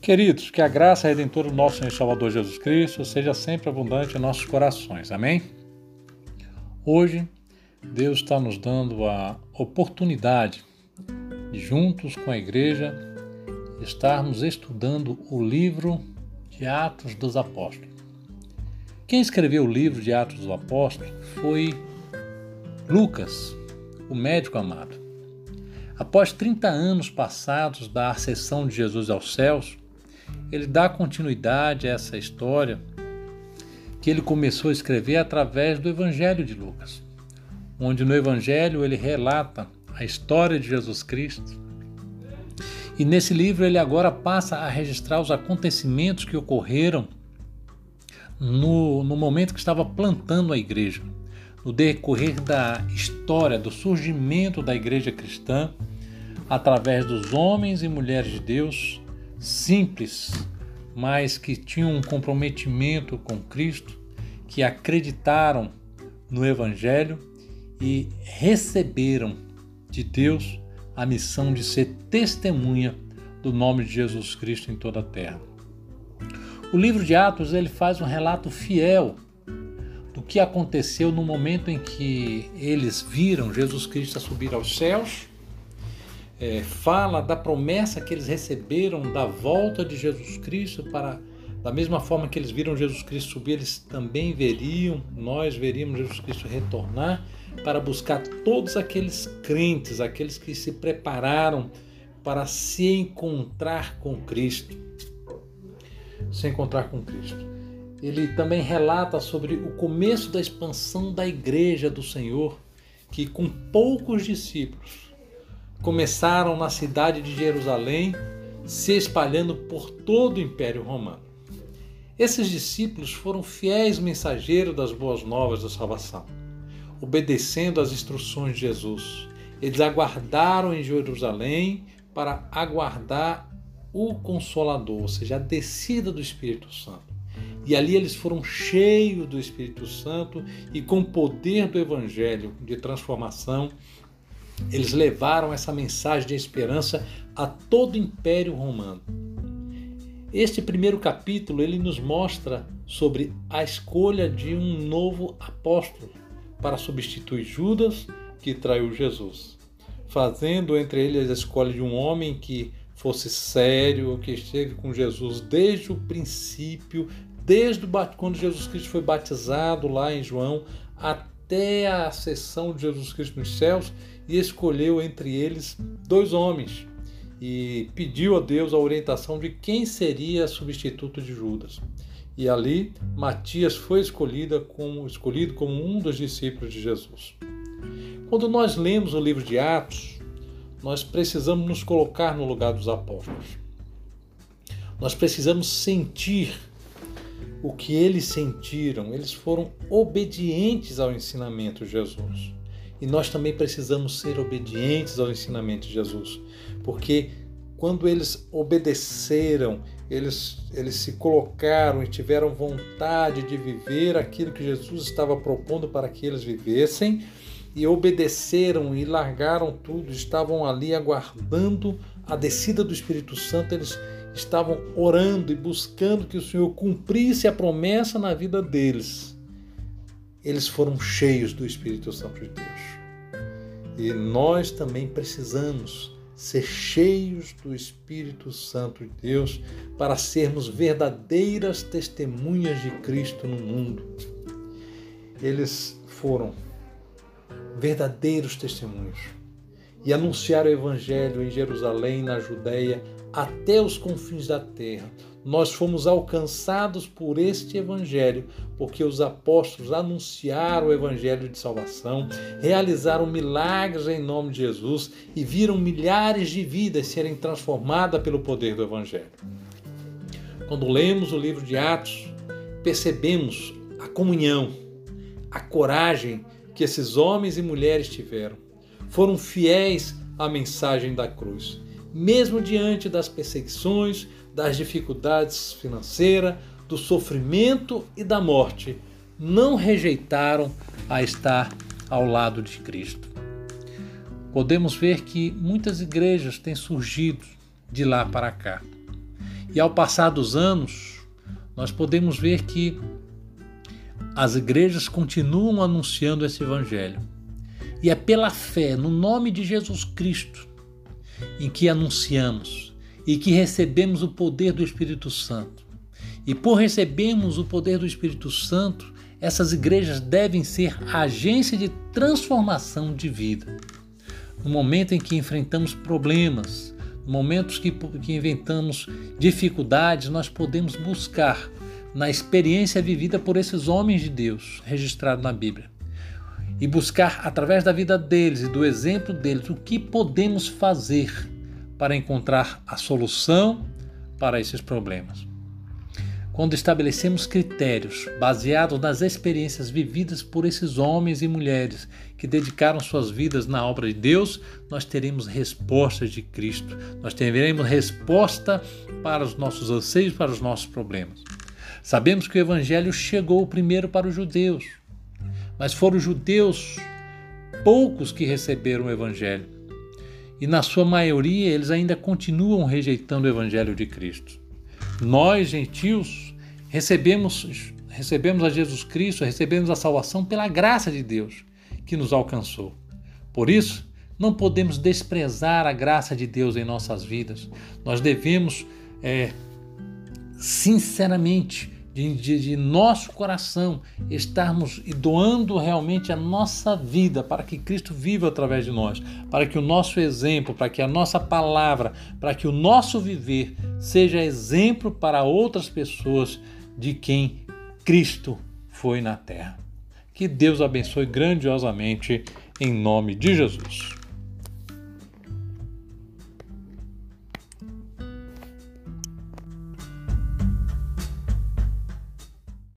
Queridos, que a graça redentora do nosso Senhor e Salvador Jesus Cristo seja sempre abundante em nossos corações. Amém? Hoje, Deus está nos dando a oportunidade de, juntos com a igreja, estarmos estudando o livro de Atos dos Apóstolos. Quem escreveu o livro de Atos dos Apóstolos foi Lucas, o médico amado. Após 30 anos passados da ascensão de Jesus aos céus, ele dá continuidade a essa história que ele começou a escrever através do Evangelho de Lucas, onde no Evangelho ele relata a história de Jesus Cristo. E nesse livro ele agora passa a registrar os acontecimentos que ocorreram no, no momento que estava plantando a igreja, no decorrer da história, do surgimento da igreja cristã, através dos homens e mulheres de Deus simples, mas que tinham um comprometimento com Cristo, que acreditaram no Evangelho e receberam de Deus a missão de ser testemunha do nome de Jesus Cristo em toda a terra. O livro de Atos ele faz um relato fiel do que aconteceu no momento em que eles viram Jesus Cristo subir aos céus é, fala da promessa que eles receberam da volta de Jesus Cristo para da mesma forma que eles viram Jesus Cristo subir, eles também veriam, nós veríamos Jesus Cristo retornar para buscar todos aqueles crentes, aqueles que se prepararam para se encontrar com Cristo. Se encontrar com Cristo. Ele também relata sobre o começo da expansão da igreja do Senhor, que com poucos discípulos começaram na cidade de Jerusalém, se espalhando por todo o Império Romano. Esses discípulos foram fiéis mensageiros das boas novas da salvação, obedecendo às instruções de Jesus. Eles aguardaram em Jerusalém para aguardar o Consolador, ou seja, a descida do Espírito Santo. E ali eles foram cheios do Espírito Santo e com o poder do Evangelho de transformação eles levaram essa mensagem de esperança a todo o Império Romano. Este primeiro capítulo ele nos mostra sobre a escolha de um novo apóstolo para substituir Judas, que traiu Jesus, fazendo entre eles a escolha de um homem que fosse sério, que esteve com Jesus desde o princípio, desde quando Jesus Cristo foi batizado lá em João, até a ascensão de Jesus Cristo nos céus e escolheu entre eles dois homens e pediu a Deus a orientação de quem seria substituto de Judas. E ali Matias foi escolhida como, escolhido como um dos discípulos de Jesus. Quando nós lemos o livro de Atos, nós precisamos nos colocar no lugar dos apóstolos. Nós precisamos sentir o que eles sentiram. Eles foram obedientes ao ensinamento de Jesus. E nós também precisamos ser obedientes ao ensinamento de Jesus, porque quando eles obedeceram, eles, eles se colocaram e tiveram vontade de viver aquilo que Jesus estava propondo para que eles vivessem, e obedeceram e largaram tudo, estavam ali aguardando a descida do Espírito Santo, eles estavam orando e buscando que o Senhor cumprisse a promessa na vida deles. Eles foram cheios do Espírito Santo de Deus. E nós também precisamos ser cheios do Espírito Santo de Deus para sermos verdadeiras testemunhas de Cristo no mundo. Eles foram verdadeiros testemunhos e anunciaram o Evangelho em Jerusalém, na Judéia, até os confins da terra. Nós fomos alcançados por este Evangelho, porque os apóstolos anunciaram o Evangelho de salvação, realizaram milagres em nome de Jesus e viram milhares de vidas serem transformadas pelo poder do Evangelho. Quando lemos o livro de Atos, percebemos a comunhão, a coragem que esses homens e mulheres tiveram. Foram fiéis à mensagem da cruz mesmo diante das perseguições, das dificuldades financeiras, do sofrimento e da morte, não rejeitaram a estar ao lado de Cristo. Podemos ver que muitas igrejas têm surgido de lá para cá. E ao passar dos anos, nós podemos ver que as igrejas continuam anunciando esse evangelho. E é pela fé no nome de Jesus Cristo em que anunciamos e que recebemos o poder do Espírito Santo. E por recebermos o poder do Espírito Santo, essas igrejas devem ser agência de transformação de vida. No momento em que enfrentamos problemas, no momentos que, que inventamos dificuldades, nós podemos buscar na experiência vivida por esses homens de Deus, registrado na Bíblia, e buscar através da vida deles e do exemplo deles o que podemos fazer para encontrar a solução para esses problemas quando estabelecemos critérios baseados nas experiências vividas por esses homens e mulheres que dedicaram suas vidas na obra de Deus, nós teremos respostas de Cristo. Nós teremos resposta para os nossos anseios, para os nossos problemas. Sabemos que o evangelho chegou primeiro para os judeus, mas foram judeus poucos que receberam o evangelho. E na sua maioria eles ainda continuam rejeitando o evangelho de Cristo. Nós, gentios, recebemos, recebemos a Jesus Cristo, recebemos a salvação pela graça de Deus que nos alcançou. Por isso, não podemos desprezar a graça de Deus em nossas vidas. Nós devemos, é, sinceramente, de, de, de, nosso coração, estarmos doando realmente a nossa vida para que Cristo viva através de nós, para que o nosso exemplo, para que a nossa palavra, para que o nosso viver seja exemplo para outras pessoas de quem Cristo foi na terra. Que Deus abençoe grandiosamente em nome de Jesus.